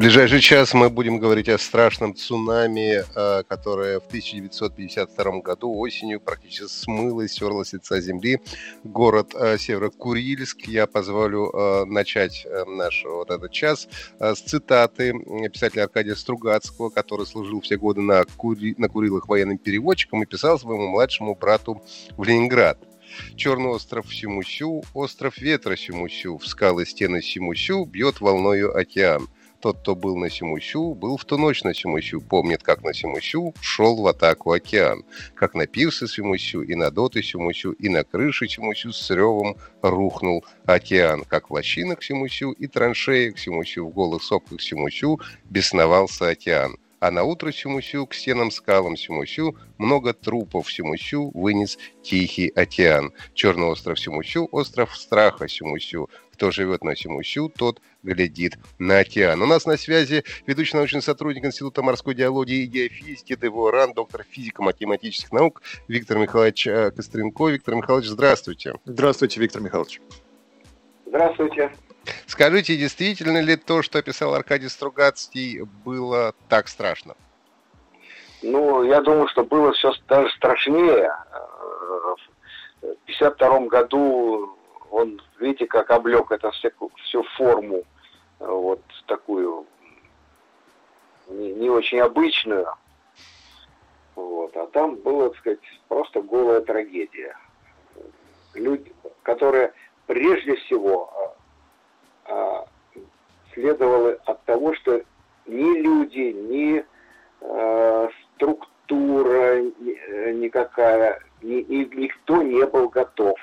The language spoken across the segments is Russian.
Ближайший час мы будем говорить о страшном цунами, э, которое в 1952 году осенью практически смыло и стерло с лица земли город э, Северо-Курильск. Я позволю э, начать наш вот этот час с цитаты писателя Аркадия Стругацкого, который служил все годы на, Кури... на Курилах военным переводчиком и писал своему младшему брату в Ленинград. Черный остров Симусю, остров ветра Симусю, в скалы стены Симусю бьет волною океан. Тот, кто был на Симусю, был в ту ночь на Симусю, помнит, как на Симусю шел в атаку океан, как на пирсы Симусю, и на доты Симусю, и на крыше Симусю с ревом рухнул океан, как в лощинах Симусю и траншеях Симусю, в голых сопках Симусю бесновался океан а на утро Симусю к стенам скалам Симусю много трупов Симусю вынес Тихий океан. Черный остров Симусю – остров страха Симусю. Кто живет на Симусю, тот глядит на океан. У нас на связи ведущий научный сотрудник Института морской геологии и геофизики ДВОРАН, доктор физико-математических наук Виктор Михайлович э, Костренко. Виктор Михайлович, здравствуйте. Здравствуйте, Виктор Михайлович. Здравствуйте. Скажите, действительно ли то, что описал Аркадий Стругацкий, было так страшно? Ну, я думаю, что было все даже страшнее. В 1952 году он, видите, как облег это всю, всю форму, вот такую не, не очень обычную. Вот. А там было, так сказать, просто голая трагедия. Люди, которые прежде всего а, следовало от того, что ни люди, ни а, структура э, никакая, ни, ни, никто не был готов.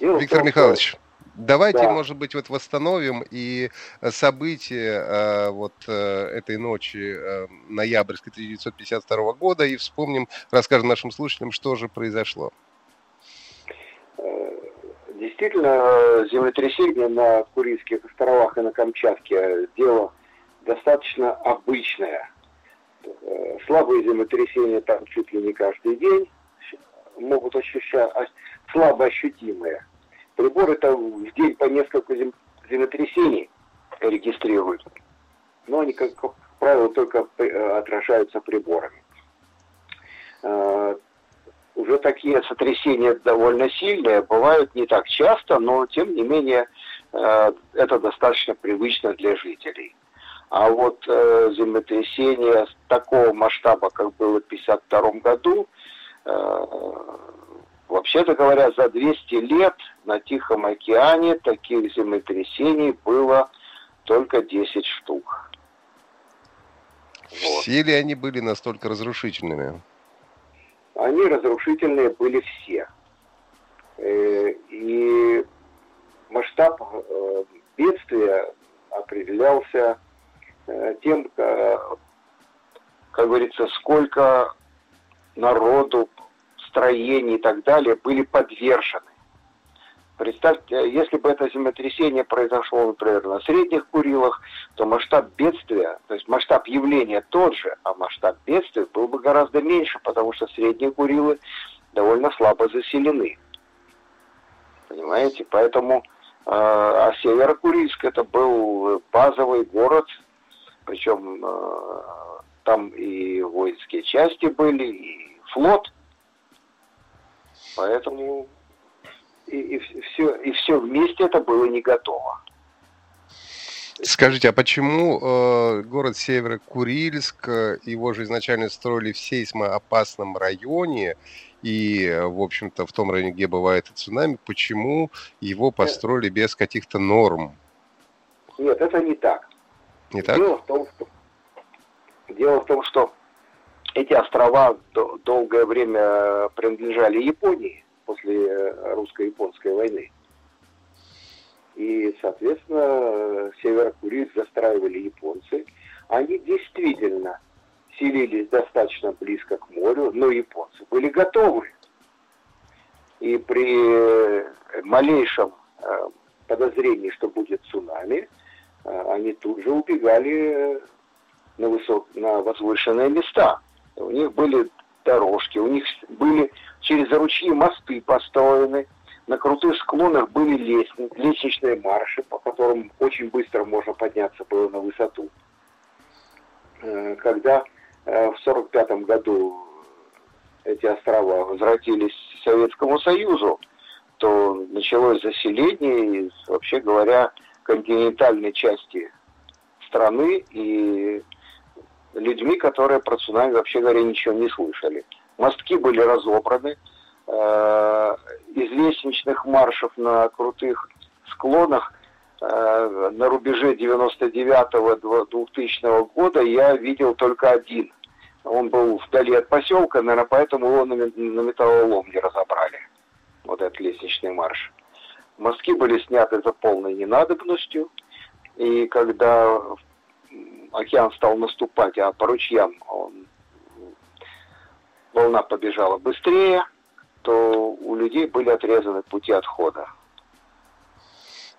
Дело Виктор том, Михайлович, что... давайте, да. может быть, вот восстановим и события э, вот э, этой ночи ноябрьской 1952 года и вспомним, расскажем нашим слушателям, что же произошло. Действительно, землетрясение на Курильских островах и на Камчатке дело достаточно обычное. Э, слабые землетрясения там чуть ли не каждый день могут ощущать, слабо ощутимые. Приборы там в день по несколько землетрясений регистрируют. Но они, как правило, только э, отражаются приборами. Э, уже такие сотрясения довольно сильные, бывают не так часто, но тем не менее э, это достаточно привычно для жителей. А вот э, землетрясение такого масштаба, как было в 1952 году, вообще-то говоря, за 200 лет на Тихом океане таких землетрясений было только 10 штук. Вот. Все ли они были настолько разрушительными? они разрушительные были все. Э, и масштаб э, бедствия определялся э, тем, как говорится, сколько народу, строений и так далее были подвержены. Представьте, если бы это землетрясение произошло, например, на Средних Курилах, то масштаб бедствия, то есть масштаб явления тот же, а масштаб бедствия был бы гораздо меньше, потому что Средние Курилы довольно слабо заселены. Понимаете? Поэтому, э, а Северокурильск это был базовый город, причем э, там и воинские части были, и флот. Поэтому и, и, все, и все вместе это было не готово. Скажите, а почему э, город Северо-Курильск, э, его же изначально строили в сейсмоопасном районе, и, в общем-то, в том районе, где бывает цунами, почему его построили без каких-то норм? Нет, это не так. Не так? Дело в том, что, дело в том, что эти острова долгое время принадлежали Японии после э, русско-японской войны. И, соответственно, Северо-Курильск застраивали японцы. Они действительно селились достаточно близко к морю, но японцы были готовы. И при малейшем подозрении, что будет цунами, они тут же убегали на, высок, на возвышенные места. У них были дорожки, у них были через ручьи мосты построены, на крутых склонах были лестницы, лестничные марши, по которым очень быстро можно подняться было на высоту. Э, когда э, в 1945 году эти острова возвратились Советскому Союзу, то началось заселение вообще говоря, континентальной части страны и людьми, которые про цунами, вообще говоря, ничего не слышали. Мостки были разобраны, э, из лестничных маршев на крутых склонах э, на рубеже 99-2000 года я видел только один. Он был вдали от поселка, наверное, поэтому его на, на металлолом не разобрали. Вот этот лестничный марш. Мостки были сняты за полной ненадобностью. И когда океан стал наступать, а по ручьям он, волна побежала быстрее, то у людей были отрезаны пути отхода.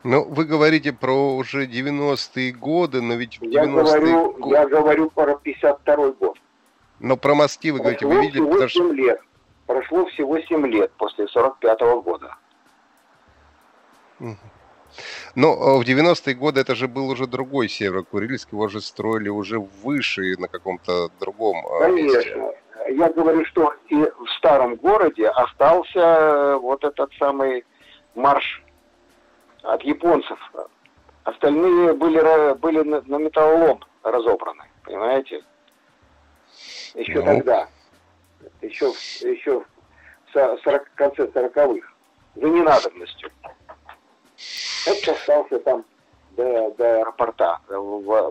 Ну, вы говорите про уже 90-е годы, но ведь в 90-е... Я говорю, год... я говорю про 52-й год. Но про мостки вы Прошло говорите, вы видели... Всего 7 лет. Прошло всего 7 лет после 45-го года. Но ну, в 90-е годы это же был уже другой Северо-Курильск, его же строили уже выше на каком-то другом а, Конечно. месте я говорю, что и в старом городе остался э, вот этот самый марш от японцев. Остальные были, были на металлолом разобраны, понимаете? Еще ну. тогда. Еще, еще в 40, конце сороковых. За ненадобностью. Это остался там до, до аэропорта.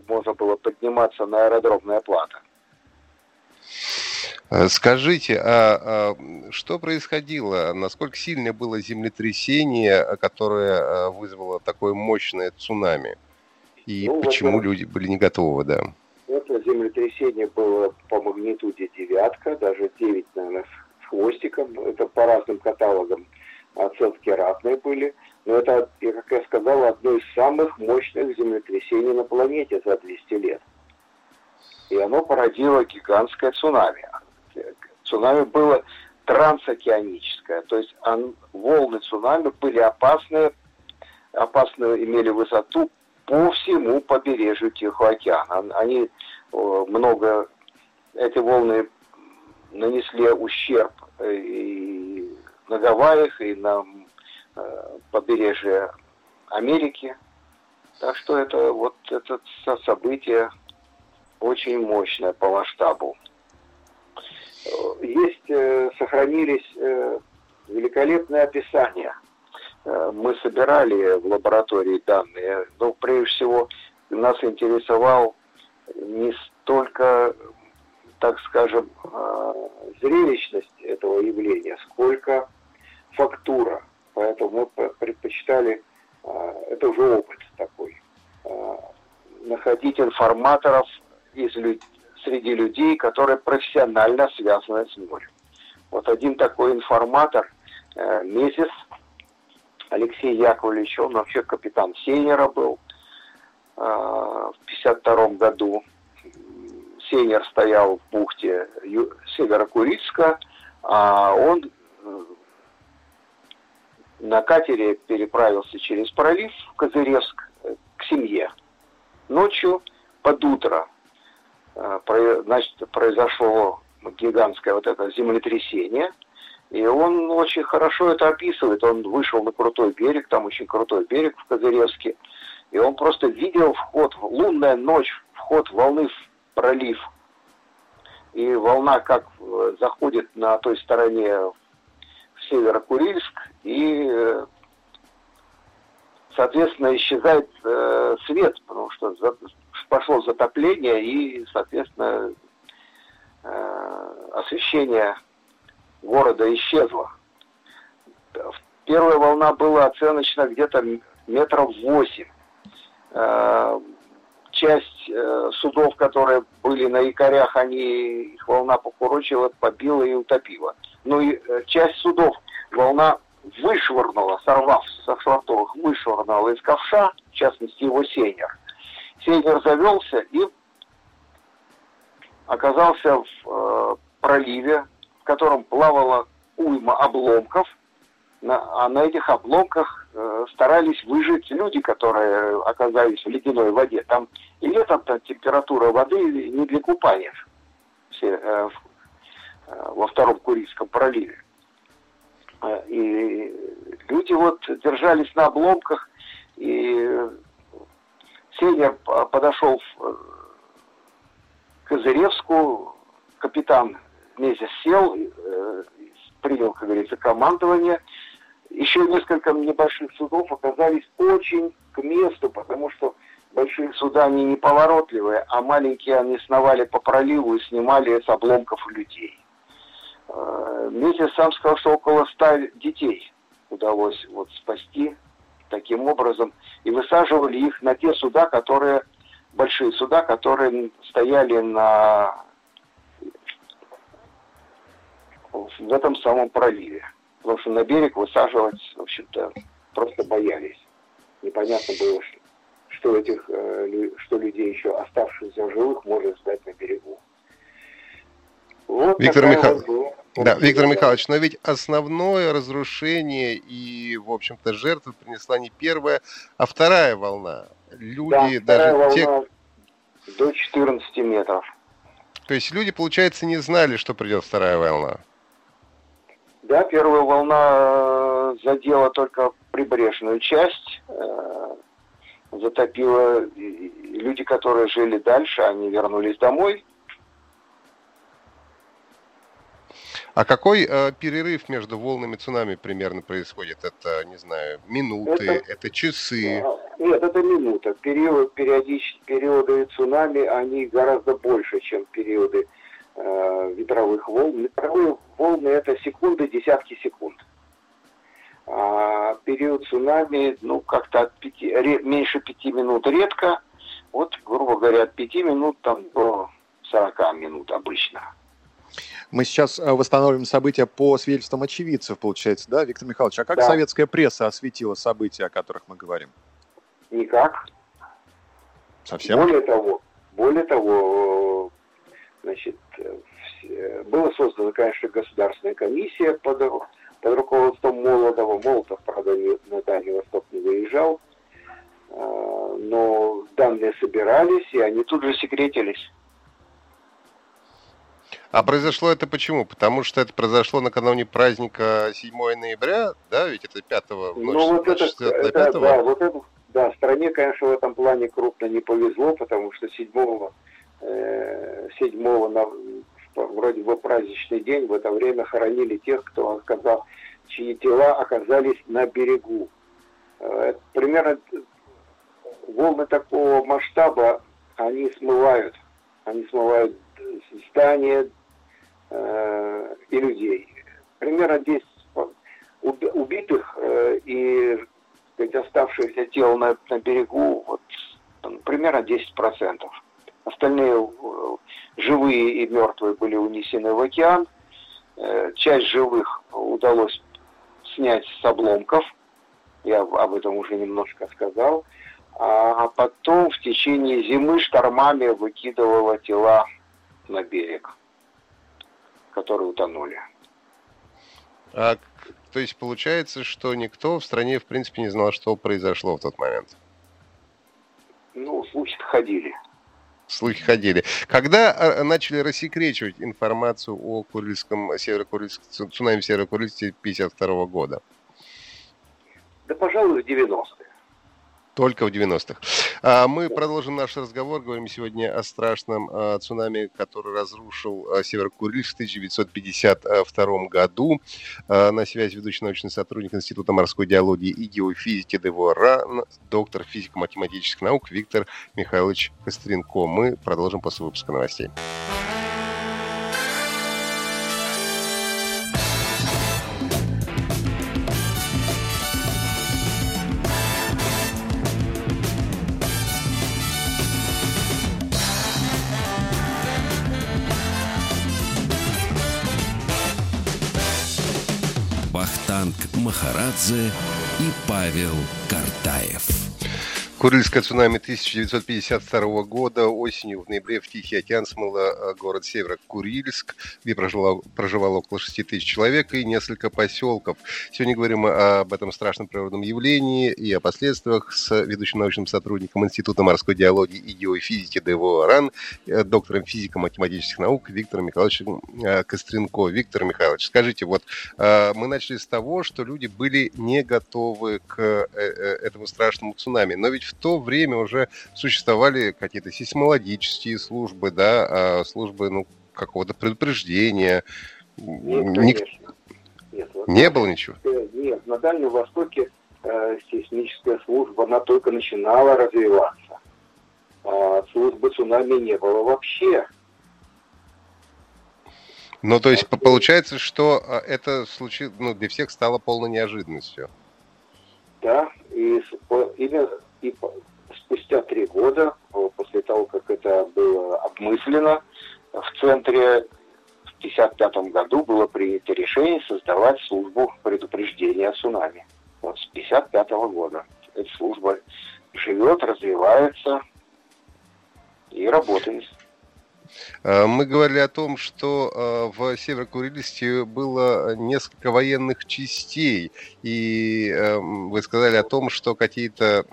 Можно было подниматься на аэродромная плата. Э, скажите, а, а что происходило? Насколько сильное было землетрясение, которое э, вызвало такое мощное цунами? И ну, почему люди были не готовы, да? Это землетрясение было по магнитуде девятка, даже 9, наверное, с хвостиком. Это по разным каталогам оценки разные были. Но это, как я сказал, одно из самых мощных землетрясений на планете за 200 лет. И оно породило гигантское цунами цунами было трансокеаническое, то есть он, волны цунами были опасные, опасную имели высоту по всему побережью Тихого океана. Они много, эти волны нанесли ущерб э, и на Гавайях, и на э, побережье Америки. Так что это вот это событие очень мощное по масштабу есть, э, сохранились э, великолепные описания. Мы собирали в лаборатории данные, но прежде всего нас интересовал не столько, так скажем, зрелищность этого явления, сколько фактура. Поэтому мы предпочитали, это уже опыт такой, находить информаторов из, среди людей, которые профессионально связаны с морем. Вот один такой информатор, э, Месяц, Алексей Яковлевич, он вообще капитан Сейнера был э, в 52 году. Сейнер стоял в бухте Северо-Курильска, а он э, на катере переправился через пролив в Козыревск э, к семье. Ночью под утро Э, значит, произошло гигантское вот это землетрясение, и он очень хорошо это описывает. Он вышел на крутой берег, там очень крутой берег в Козыревске, и он просто видел вход, лунная ночь, вход волны в пролив. И волна как э, заходит на той стороне в Северо-Курильск, соответственно, исчезает э, свет, потому что пошло затопление и, соответственно, э, освещение города исчезло. Первая волна была оценочно где-то метров восемь. Э, часть э, судов, которые были на якорях, они, их волна покурочила, побила и утопила. Ну и часть судов волна вышвырнула, сорвав со швартовых, вышвырнула из ковша, в частности его сейнер. Сейнер завелся и оказался в э, проливе, в котором плавала уйма обломков, на, а на этих обломках э, старались выжить люди, которые оказались в ледяной воде. Там и летом -то температура воды не для купания все, э, э, во втором Курильском проливе. Э, и люди вот держались на обломках, и Сенер подошел э, к Козыревску, капитан вместе сел, э, принял, как говорится, командование. Еще несколько небольших судов оказались очень к месту, потому что большие суда, они неповоротливые, а маленькие они сновали по проливу и снимали с обломков людей. Э, Митя сам сказал, что около ста детей удалось вот спасти таким образом. И высаживали их на те суда, которые, большие суда, которые стояли на в этом самом проливе. Потому что на берег высаживать, в общем-то, просто боялись. Непонятно было, что этих, э, что людей еще оставшихся живых может ждать на берегу. Вот Виктор Михайлович, вот да, Виктор Михайлович, но ведь основное разрушение и, в общем-то, жертвы принесла не первая, а вторая волна. Люди да, даже волна те... до 14 метров. То есть люди, получается, не знали, что придет вторая волна. Да, первая волна э, задела только прибрежную часть, э, затопила люди, которые жили дальше, они вернулись домой, А какой э, перерыв между волнами цунами примерно происходит? Это, не знаю, минуты, это, это часы? А, нет, это минута. Период, периодически, периоды цунами, они гораздо больше, чем периоды э, ветровых волн. Ветровые волны это секунды, десятки секунд. А период цунами, ну, как-то от пяти, ре, меньше пяти минут редко. Вот, грубо говоря, от пяти минут там, до 40 минут обычно. Мы сейчас э, восстанавливаем события по свидетельствам очевидцев, получается, да, Виктор Михайлович? А как да. советская пресса осветила события, о которых мы говорим? Никак. Совсем? Более того, более того, значит, была создана, конечно, государственная комиссия под, под руководством Молотова. Молотов, правда, на Дальний Восток не выезжал, но данные собирались, и они тут же секретились. А произошло это почему? Потому что это произошло накануне праздника 7 ноября, да, ведь это 5 ночь, ну, вот это, это, 5 Да, вот это, да, стране, конечно, в этом плане крупно не повезло, потому что 7 э, 7 на, вроде бы праздничный день, в это время хоронили тех, кто оказал, чьи тела оказались на берегу. Э, примерно волны такого масштаба, они смывают, они смывают здания, э, и людей. Примерно 10 убитых э, и сказать, оставшихся тел на, на берегу вот, там, примерно 10%. Остальные э, живые и мертвые были унесены в океан. Часть живых удалось снять с обломков. Я об этом уже немножко сказал. А потом в течение зимы штормами выкидывало тела на берег которые утонули. А, то есть получается, что никто в стране, в принципе, не знал, что произошло в тот момент? Ну, слухи ходили. Слухи ходили. Когда а, начали рассекречивать информацию о Курильском, Северо-Курильском, цунами Северо-Курильске 52 года? Да, пожалуй, в 90-е. Только в 90-х. А, мы продолжим наш разговор. Говорим сегодня о страшном а, цунами, который разрушил а, Север в 1952 году. На связи ведущий научный сотрудник Института морской диалогии и геофизики ДВРА, доктор физико-математических наук Виктор Михайлович Костренко. Мы продолжим после выпуска новостей. Вахтанг Махарадзе и Павел Картаев. Курильское цунами 1952 года осенью в ноябре в Тихий океан смыло э, город Северо-Курильск, где проживало, проживало около 6 тысяч человек и несколько поселков. Сегодня говорим об этом страшном природном явлении и о последствиях с ведущим научным сотрудником Института морской диалогии и геофизики ДВО РАН, э, доктором физико-математических наук Виктором Михайловичем э, Костренко. Виктор Михайлович, скажите, вот мы начали с того, что люди были не готовы к этому страшному цунами, но ведь в то время уже существовали какие-то сейсмологические службы, да, а, службы ну, какого-то предупреждения. Нет, Ник... Нет, вот не было ничего? Нет, на Дальнем Востоке э, сейсмическая служба, она только начинала развиваться. А службы цунами не было вообще. Ну, то есть получается, что а, это случилось, ну, для всех стало полной неожиданностью. Да, и именно и спустя три года, э, после того, как это было обмыслено, в центре в 1955 году было принято решение создавать службу предупреждения цунами. Вот с 1955 года эта служба живет, развивается и работает. Э, мы говорили о том, что э, в Северо-Курильске было несколько военных частей, и эм, вы сказали о том, что какие-то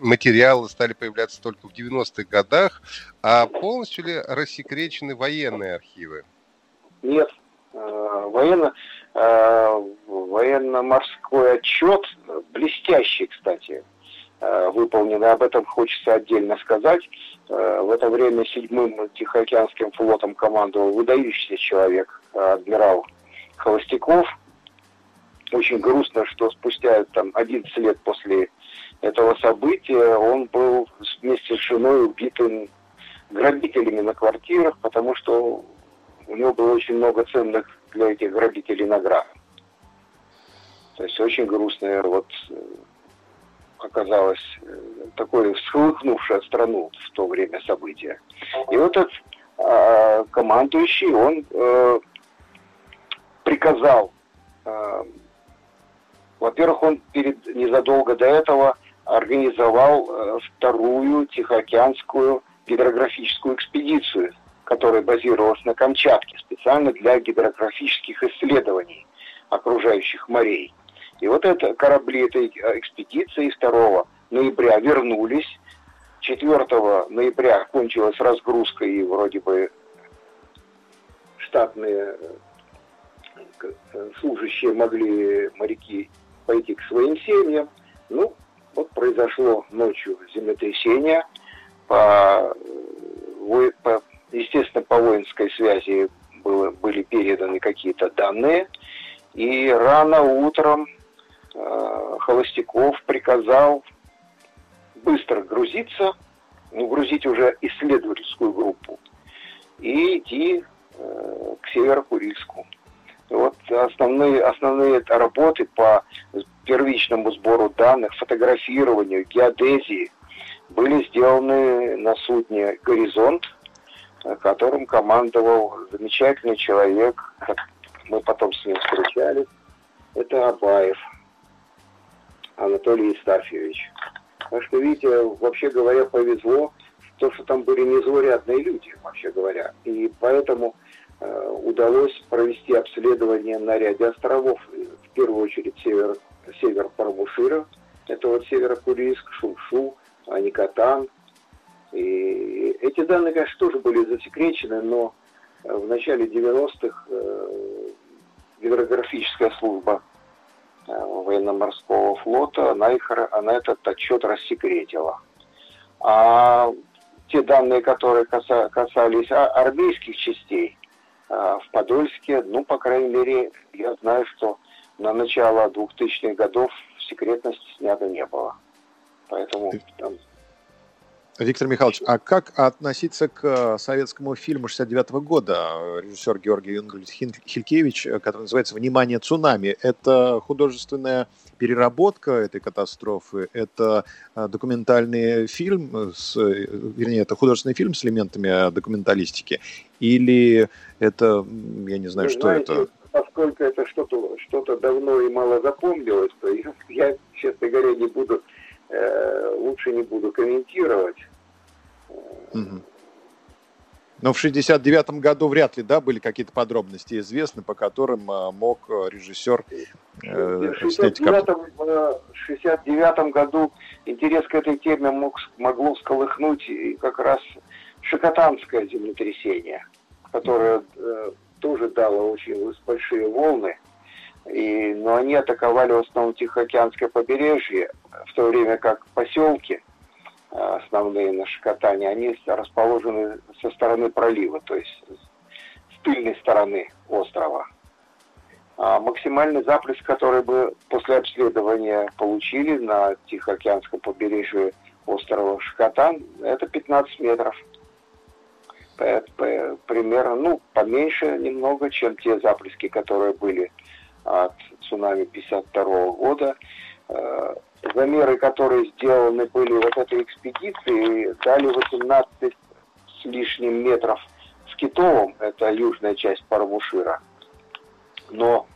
материалы стали появляться только в 90-х годах, а полностью ли рассекречены военные архивы? Нет. Э, военно, военно-морской отчет, блестящий, кстати, выполненный, об этом хочется отдельно сказать, Э, в это время седьмым Тихоокеанским флотом командовал выдающийся человек, э, адмирал Холостяков. Очень грустно, что спустя там 11 лет после этого события он был вместе с женой убитым грабителями на квартирах, потому что у него было очень много ценных для этих грабителей наград. То есть очень грустная вот э, оказалось э, такое всколыхнувшее страну в то время событие. И вот этот э, командующий, он э, приказал, э, во-первых, он перед, незадолго до этого организовал э, вторую Тихоокеанскую гидрографическую экспедицию, которая базировалась на Камчатке, специально для гидрографических исследований окружающих морей. И вот это корабли этой э, экспедиции 2 ноября вернулись. 4 ноября кончилась разгрузка и вроде бы штатные э, э, служащие могли, моряки, пойти к своим семьям. Ну, вот произошло ночью землетрясение. По, по, естественно, по воинской связи было, были переданы какие-то данные. И рано утром Холостяков приказал быстро грузиться, ну, грузить уже исследовательскую группу и идти э, к Северо-Курильску. Вот основные, основные работы по первичному сбору данных, фотографированию, геодезии были сделаны на судне «Горизонт», э, которым командовал замечательный человек, мы потом с ним встречались, это Абаев – Анатолий Истафьевич. Так что, видите, вообще говоря, повезло, то, что там были незаурядные люди, вообще говоря. И поэтому э, удалось провести обследование на ряде островов. В первую очередь север, север Пармушира, это вот Северо-Курильск, Шумшу, Аникатан. И эти данные, конечно, тоже были засекречены, но в начале 90-х э, гидрографическая служба Э, военно-морского флота, она, их, она этот отчет рассекретила. А те данные, которые каса, касались армейских частей э, в Подольске, ну, по крайней мере, я знаю, что на начало 2000-х годов секретности снято не было. Поэтому там Виктор Михайлович, а как относиться к э, советскому фильму 69 -го года, режиссер Георгий Юнгельд Хилькевич, э, который называется «Внимание, цунами»? Это художественная переработка этой катастрофы, это э, документальный фильм, с, вернее, это художественный фильм с элементами документалистики, или это, я не знаю, Вы что знаете, это? поскольку это что-то что давно и мало запомнилось, то я, я, честно говоря, не буду, э, лучше не буду комментировать. Угу. Но в 69 году вряд ли, да, были какие-то подробности известны, по которым э, мог э, режиссер э, в 69, 69 году интерес к этой теме мог, могло всколыхнуть и как раз Шикотанское землетрясение, которое э, тоже дало очень большие волны. И, но они атаковали в основном Тихоокеанское побережье, в то время как поселки основные на Шикотане, они расположены со стороны пролива, то есть с тыльной стороны острова. А максимальный заплеск, который бы после обследования получили на Тихоокеанском побережье острова Шикотан, это 15 метров. Примерно, ну, поменьше немного, чем те заплески, которые были от цунами 52 года. Э, замеры, которые сделаны были вот этой экспедиции, дали 18 с лишним метров с Китовым, это южная часть Парвушира. Но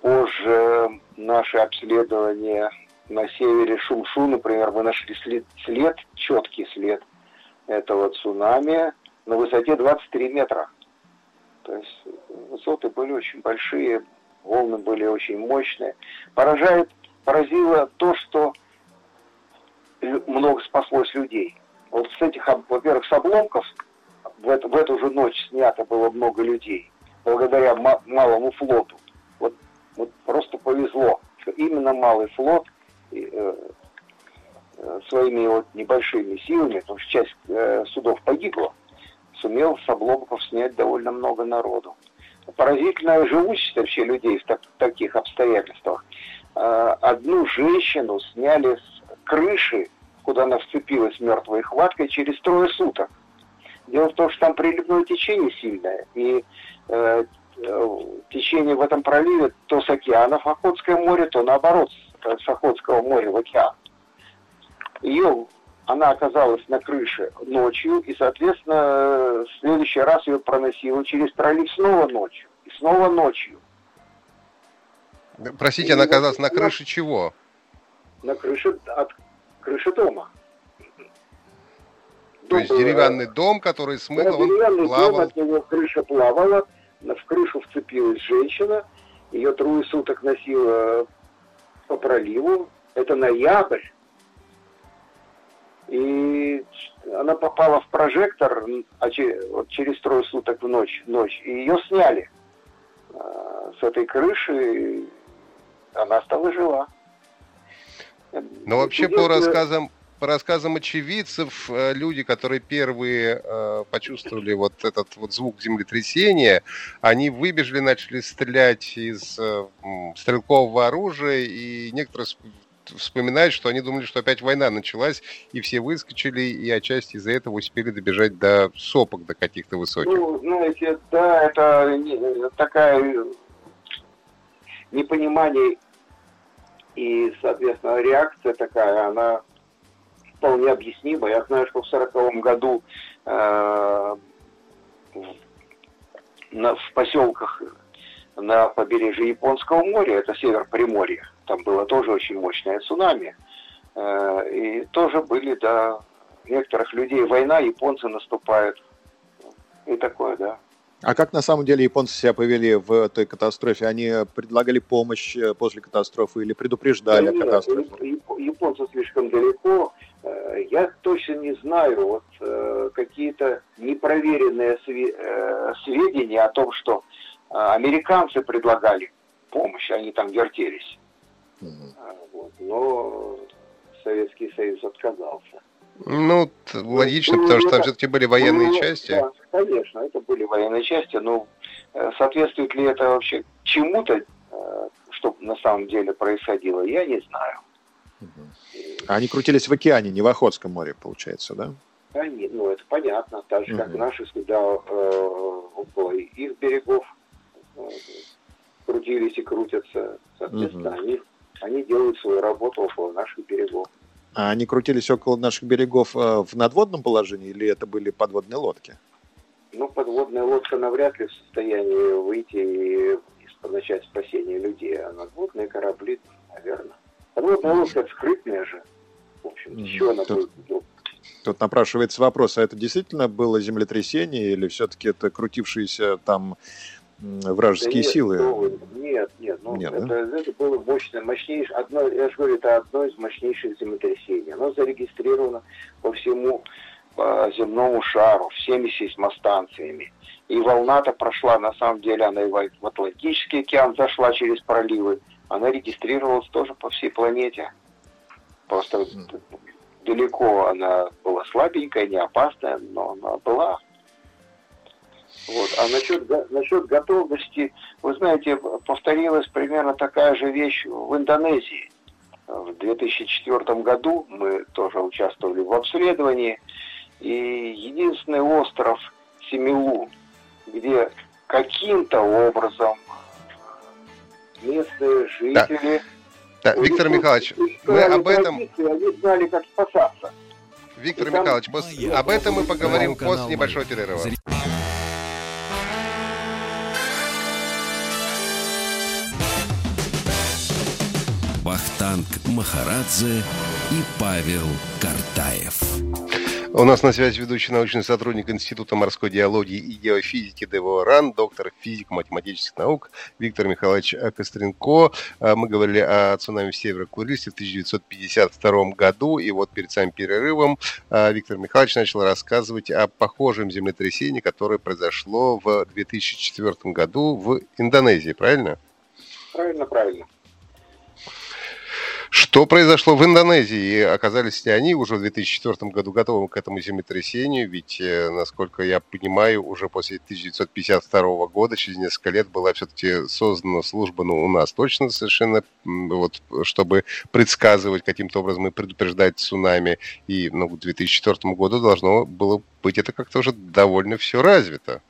позже наши обследования на севере Шумшу, например, мы нашли след, след, четкий след этого цунами на высоте 23 метра. То есть высоты были очень большие, волны были очень мощные. Поражает поразило то, что много спаслось людей. Вот с этих, во-первых, с обломков в эту, в эту же ночь снято было много людей, благодаря малому флоту. Вот, вот просто повезло, что именно малый флот э, э, своими вот небольшими силами, потому что часть э, судов погибла, сумел с обломков снять довольно много народу. Поразительная живучесть вообще людей в так, таких обстоятельствах. Э, одну женщину сняли с крыши, куда она вцепилась мертвой хваткой, через трое суток. Дело в том, что там приливное течение сильное, и э, э, течение в этом проливе то с океана в Охотское море, то наоборот с Охотского моря в океан. Ее, она оказалась на крыше ночью, и, соответственно, в следующий раз ее проносило через пролив снова ночью, и снова ночью. Простите, она оказалась на крыше чего? На крыше, от крыши дома. То есть деревянный дом, который смыло, да, он плавал? дом, от него крыша плавала, в крышу вцепилась женщина, ее трое суток носила по проливу, это ноябрь, и она попала в прожектор а через трое суток в ночь, ночь и ее сняли а, с этой крыши, она стала жива. Но вообще по рассказам, по рассказам очевидцев, э, люди, которые первые э, почувствовали вот этот вот звук землетрясения, они выбежали, начали стрелять из э, стрелкового оружия, и некоторые вспоминают, что они думали, что опять война началась, и все выскочили, и отчасти из-за этого успели добежать до сопок, до каких-то высоких. Ну, знаете, да, это такая непонимание и, соответственно, реакция такая, она вполне объяснима. Я знаю, что в сороковом году э, на, в поселках на побережье Японского моря, это север Приморья, там было тоже очень мощное цунами. Э, и тоже были, да, некоторых людей война, японцы наступают. И такое, да. А как на самом деле японцы себя повели в той катастрофе? Они предлагали помощь э, после катастрофы или предупреждали да о катастрофе? Японцы слишком далеко. Э, я точно не знаю, вот какие-то непроверенные сведения о том, что американцы предлагали помощь, они там вертелись. Угу. Но Советский Союз отказался. Ну, логично, ну, потому что там все-таки были военные ну, части. Да, конечно, это были военные части, но э, соответствует ли это вообще чему-то, э, что на самом деле происходило, я не знаю. Они крутились в океане, не в Охотском море, получается, да? Они, ну, это понятно, так же, угу. как наши сюда э, около их берегов э, крутились и крутятся. Соответственно, угу. они, они делают свою работу около наших берегов. А они крутились около наших берегов э, в надводном положении или это были подводные лодки? Ну, подводная лодка навряд ли в состоянии выйти из начать спасение людей, а надводные корабли, наверное. Подводная лодка скрытная же. В общем, еще она Тут, тут напрашивается вопрос, а это действительно было землетрясение или все-таки это крутившиеся там вражеские да нет, силы? Нет, нет, ну, нет это, да? это было мощное, мощнейшее, одно, я же говорю, это одно из мощнейших землетрясений. Оно зарегистрировано по всему по земному шару, всеми сейсмостанциями. И волна-то прошла, на самом деле, она и в Атлантический океан зашла через проливы. Она регистрировалась тоже по всей планете. Просто далеко она была слабенькая, не опасная, но она была. Вот. А насчет, насчет готовности, вы знаете, повторилась примерно такая же вещь в Индонезии. В 2004 году мы тоже участвовали в обследовании, и единственный остров Семилу, где каким-то образом местные жители... Да. Да, Виктор Михайлович, мы об этом... Они знали, как спасаться. Виктор там... Михайлович, после... об этом мы поговорим после небольшого перерыва. Вахтанг Махарадзе и Павел Картаев. У нас на связи ведущий научный сотрудник Института морской геологии и геофизики ДВО РАН, доктор физико-математических наук Виктор Михайлович Костренко. А, мы говорили о цунами в Северо-Курильске в 1952 году, и вот перед самым перерывом а, Виктор Михайлович начал рассказывать о похожем землетрясении, которое произошло в 2004 году в Индонезии, правильно? Правильно, правильно. Что произошло в Индонезии? Оказались ли они уже в 2004 году готовы к этому землетрясению? Ведь, э, насколько я понимаю, уже после 1952 года, через несколько лет, была все-таки создана служба, ну, у нас точно совершенно, вот, чтобы предсказывать каким-то образом и предупреждать цунами. И ну, к 2004 году должно было быть это как-то уже довольно все развито.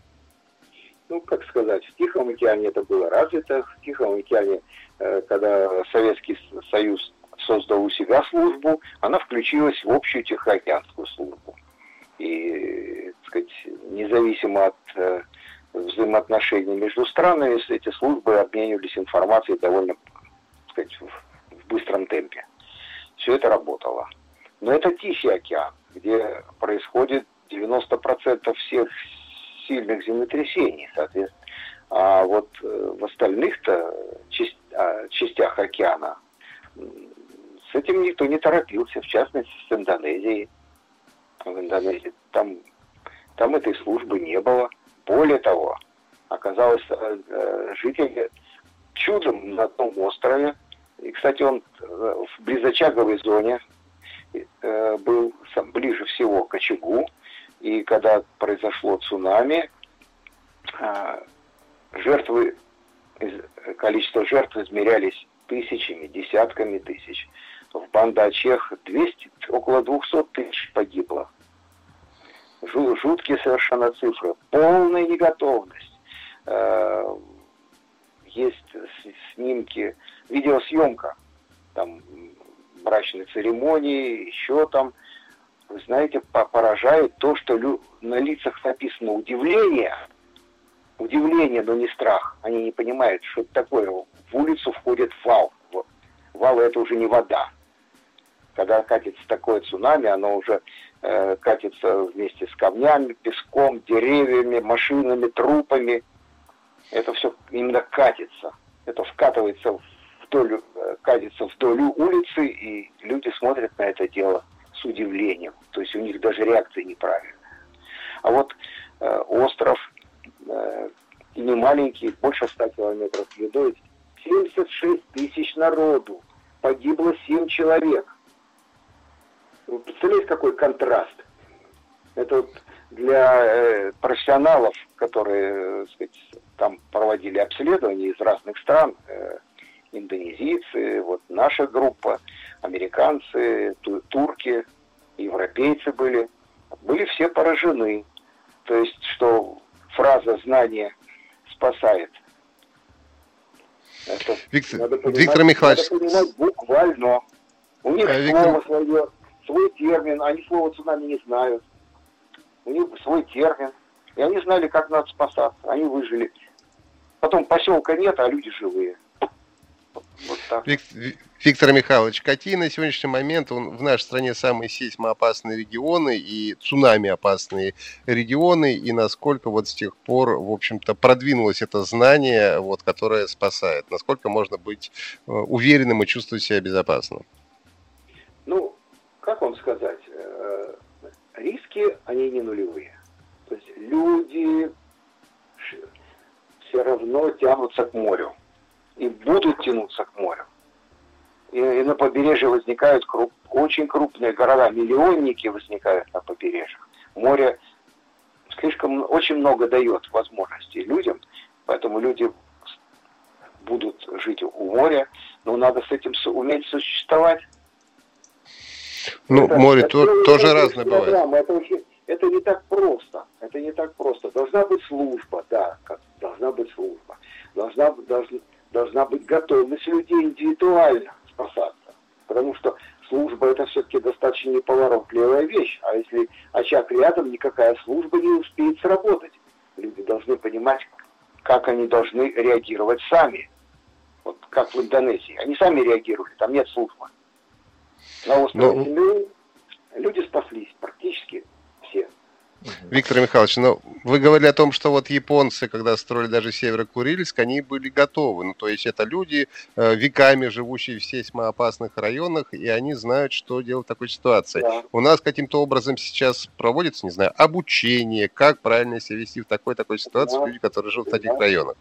Ну, как сказать, в Тихом океане это было развито, в Тихом океане когда Советский Союз создал у себя службу, она включилась в общую Тихоокеанскую службу. И, так сказать, независимо от э, взаимоотношений между странами, эти службы обменивались информацией довольно, так сказать, в быстром темпе. Все это работало. Но это Тихий океан, где происходит 90% всех сильных землетрясений, соответственно. А вот э, в остальных-то частях океана с этим никто не торопился, в частности с Индонезией. В Индонезии там, там этой службы не было. Более того, оказалось, э, э, жители чудом на одном острове, и, кстати, он в близочаговой зоне был ближе всего к очагу, и когда произошло цунами, жертвы, количество жертв измерялись тысячами, десятками тысяч. В Бандачех 200, около 200 тысяч погибло. Жуткие совершенно цифры. Полная неготовность. Э, есть снимки, видеосъемка. Там брачной церемонии, еще там. Вы знаете, поражает то, что на лицах написано удивление – удивление, но не страх. Они не понимают, что это такое. В улицу входит вал. Вал это уже не вода. Когда катится такое цунами, оно уже э, катится вместе с камнями, песком, деревьями, машинами, трупами. Это все именно катится. Это вкатывается вдоль, э, катится вдоль улицы, и люди смотрят на это дело с удивлением. То есть у них даже реакция неправильная. А вот э, остров и не маленький, больше 100 километров длиной, 76 тысяч народу, погибло 7 человек. Вы представляете, какой контраст? Это вот для э, профессионалов, которые э, сказать, там проводили обследования из разных стран, э, индонезийцы, вот наша группа, американцы, ту, турки, европейцы были, были все поражены. То есть, что фраза «знание спасает». Это Виктор, надо понимать, Виктор Михайлович... Надо понимать буквально. У них а, Виктор... слово свое, свой термин, они слово цунами не знают. У них свой термин. И они знали, как надо спасаться. Они выжили. Потом поселка нет, а люди живые. Так. Виктор Михайлович, какие на сегодняшний момент в нашей стране самые сейсмоопасные регионы и цунами опасные регионы, и насколько вот с тех пор, в общем-то, продвинулось это знание, вот, которое спасает? Насколько можно быть э, уверенным и чувствовать себя безопасно? Ну, как вам сказать, э, риски, они не нулевые. То есть люди все равно тянутся к морю и будут тянуться к морю. И, и на побережье возникают круп, очень крупные города, миллионники возникают на побережьях. Море слишком очень много дает возможностей людям, поэтому люди будут жить у моря, но надо с этим уметь существовать. Ну, это, море это, то, тоже разное бывает. Это, очень, это не так просто. Это не так просто. Должна быть служба, да, как, должна быть служба. Должна, должна, должна быть готовность людей индивидуально спасаться. Потому что служба это все-таки достаточно неповоротливая вещь. А если очаг рядом, никакая служба не успеет сработать. Люди должны понимать, как они должны реагировать сами. Вот как в Индонезии. Они сами реагировали, там нет службы. На острове Но... Ну, люди спаслись практически. Виктор Михайлович, ну, вы говорили о том, что вот японцы, когда строили даже Северо-Курильск, они были готовы. Ну, то есть это люди, э, веками живущие в сейсмоопасных районах, и они знают, что делать в такой ситуации. Да. У нас каким-то образом сейчас проводится, не знаю, обучение, как правильно себя вести в такой-такой ситуации, да. люди, которые живут да. в таких районах.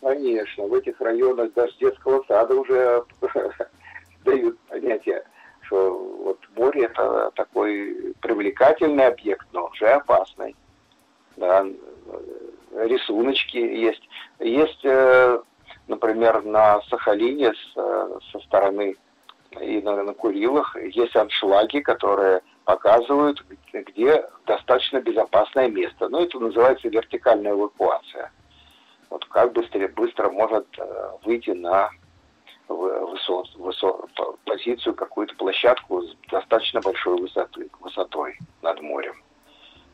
Конечно, в этих районах даже детского сада уже дают понятие что вот море это такой привлекательный объект, уже опасный. Да, рисуночки есть. Есть, э, например, на Сахалине со стороны и на, на Курилах есть аншлаги, которые показывают, где достаточно безопасное место. Ну, это называется вертикальная эвакуация. Вот как быстрее, быстро может э, выйти на высот, высот, позицию, какую-то площадку с достаточно большой высоты, высотой над морем.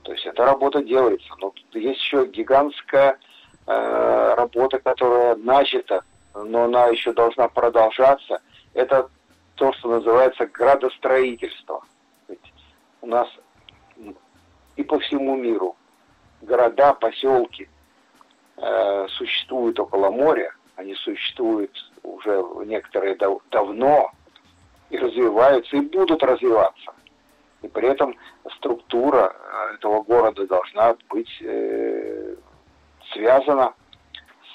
То есть эта работа делается. Но есть еще гигантская э, работа, которая начата, но она еще должна продолжаться. Это то, что называется градостроительство. Ведь у нас и по всему миру города, поселки э, существуют около моря, они существуют уже некоторые дав давно и развиваются, и будут развиваться. И при этом структура э, этого города должна быть э, связана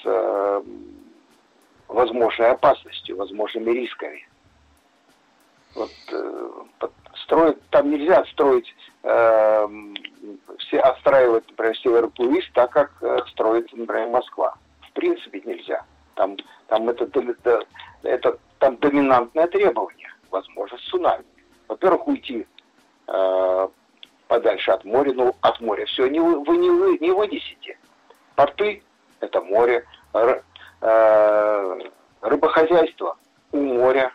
с э, возможной опасностью, возможными рисками. Вот э, строить, там нельзя строить, э, все, отстраивать, например, Северо-Плуис так, как э, строит, например, Москва. В принципе нельзя. Там, там это, это, это там доминантное требование, возможность цунами. Во-первых, уйти подальше от моря, ну, от моря все не, вы не, вы не вынесете. Порты – это море, р, э, рыбохозяйство у моря,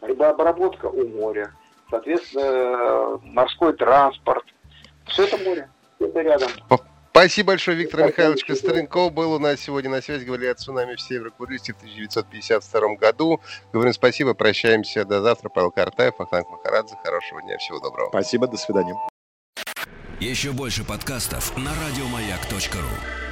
рыбообработка у моря, соответственно, морской транспорт. Все это море, это рядом. Спасибо большое, Виктор Михайлович Костренков был у нас сегодня на связи. Говорили о цунами в Северо-Курильске в 1952 году. Говорим спасибо, прощаемся до завтра. Павел Картаев, Ахтанг Махарадзе. Хорошего дня, всего доброго. Спасибо, до свидания. Еще больше подкастов на радиомаяк.ру